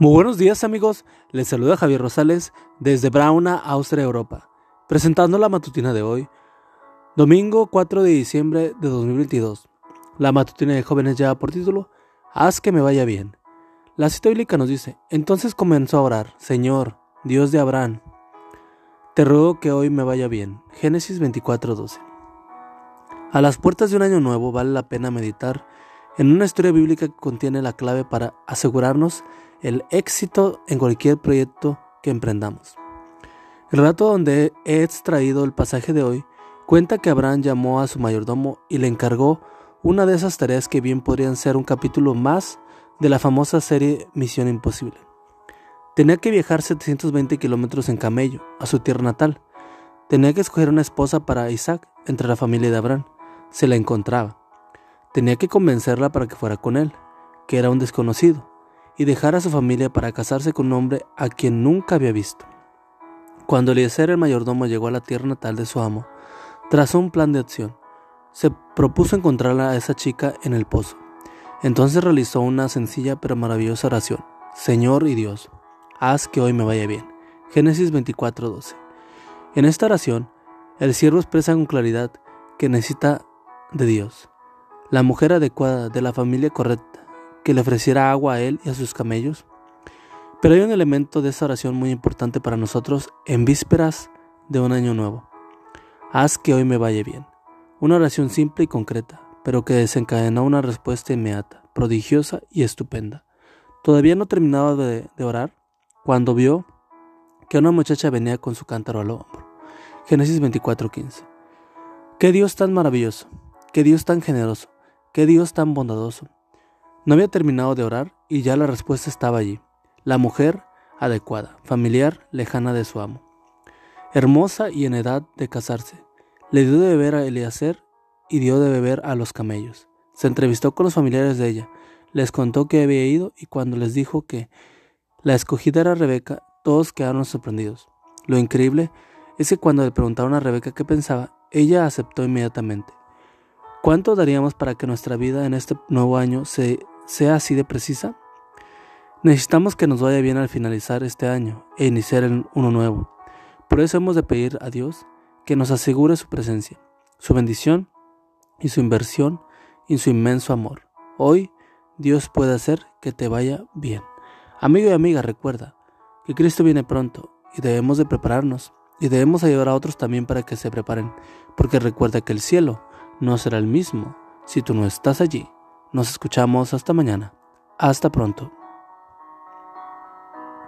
Muy buenos días amigos, les saluda Javier Rosales desde Brauna, Austria, Europa, presentando la matutina de hoy, domingo 4 de diciembre de 2022. La matutina de jóvenes lleva por título, Haz que me vaya bien. La cita bíblica nos dice, entonces comenzó a orar, Señor, Dios de Abraham, te ruego que hoy me vaya bien. Génesis 24:12. A las puertas de un año nuevo vale la pena meditar en una historia bíblica que contiene la clave para asegurarnos el éxito en cualquier proyecto que emprendamos. El relato donde he extraído el pasaje de hoy cuenta que Abraham llamó a su mayordomo y le encargó una de esas tareas que bien podrían ser un capítulo más de la famosa serie Misión Imposible. Tenía que viajar 720 kilómetros en camello a su tierra natal. Tenía que escoger una esposa para Isaac entre la familia de Abraham. Se la encontraba. Tenía que convencerla para que fuera con él, que era un desconocido y dejar a su familia para casarse con un hombre a quien nunca había visto. Cuando Eliezer el mayordomo llegó a la tierra natal de su amo, trazó un plan de acción. Se propuso encontrar a esa chica en el pozo. Entonces realizó una sencilla pero maravillosa oración. Señor y Dios, haz que hoy me vaya bien. Génesis 24:12. En esta oración, el siervo expresa con claridad que necesita de Dios, la mujer adecuada, de la familia correcta, que le ofreciera agua a él y a sus camellos. Pero hay un elemento de esa oración muy importante para nosotros en vísperas de un año nuevo. Haz que hoy me vaya bien. Una oración simple y concreta, pero que desencadenó una respuesta inmediata, prodigiosa y estupenda. Todavía no terminaba de, de orar cuando vio que una muchacha venía con su cántaro al hombro. Génesis 24:15. Qué Dios tan maravilloso, qué Dios tan generoso, qué Dios tan bondadoso no había terminado de orar y ya la respuesta estaba allí. La mujer adecuada, familiar, lejana de su amo. Hermosa y en edad de casarse. Le dio de beber a Eliezer y dio de beber a los camellos. Se entrevistó con los familiares de ella, les contó que había ido y cuando les dijo que la escogida era Rebeca, todos quedaron sorprendidos. Lo increíble es que cuando le preguntaron a Rebeca qué pensaba, ella aceptó inmediatamente. ¿Cuánto daríamos para que nuestra vida en este nuevo año se sea así de precisa? Necesitamos que nos vaya bien al finalizar este año e iniciar uno nuevo. Por eso hemos de pedir a Dios que nos asegure su presencia, su bendición y su inversión y su inmenso amor. Hoy Dios puede hacer que te vaya bien. Amigo y amiga, recuerda que Cristo viene pronto y debemos de prepararnos y debemos ayudar a otros también para que se preparen, porque recuerda que el cielo no será el mismo si tú no estás allí. Nos escuchamos hasta mañana. Hasta pronto.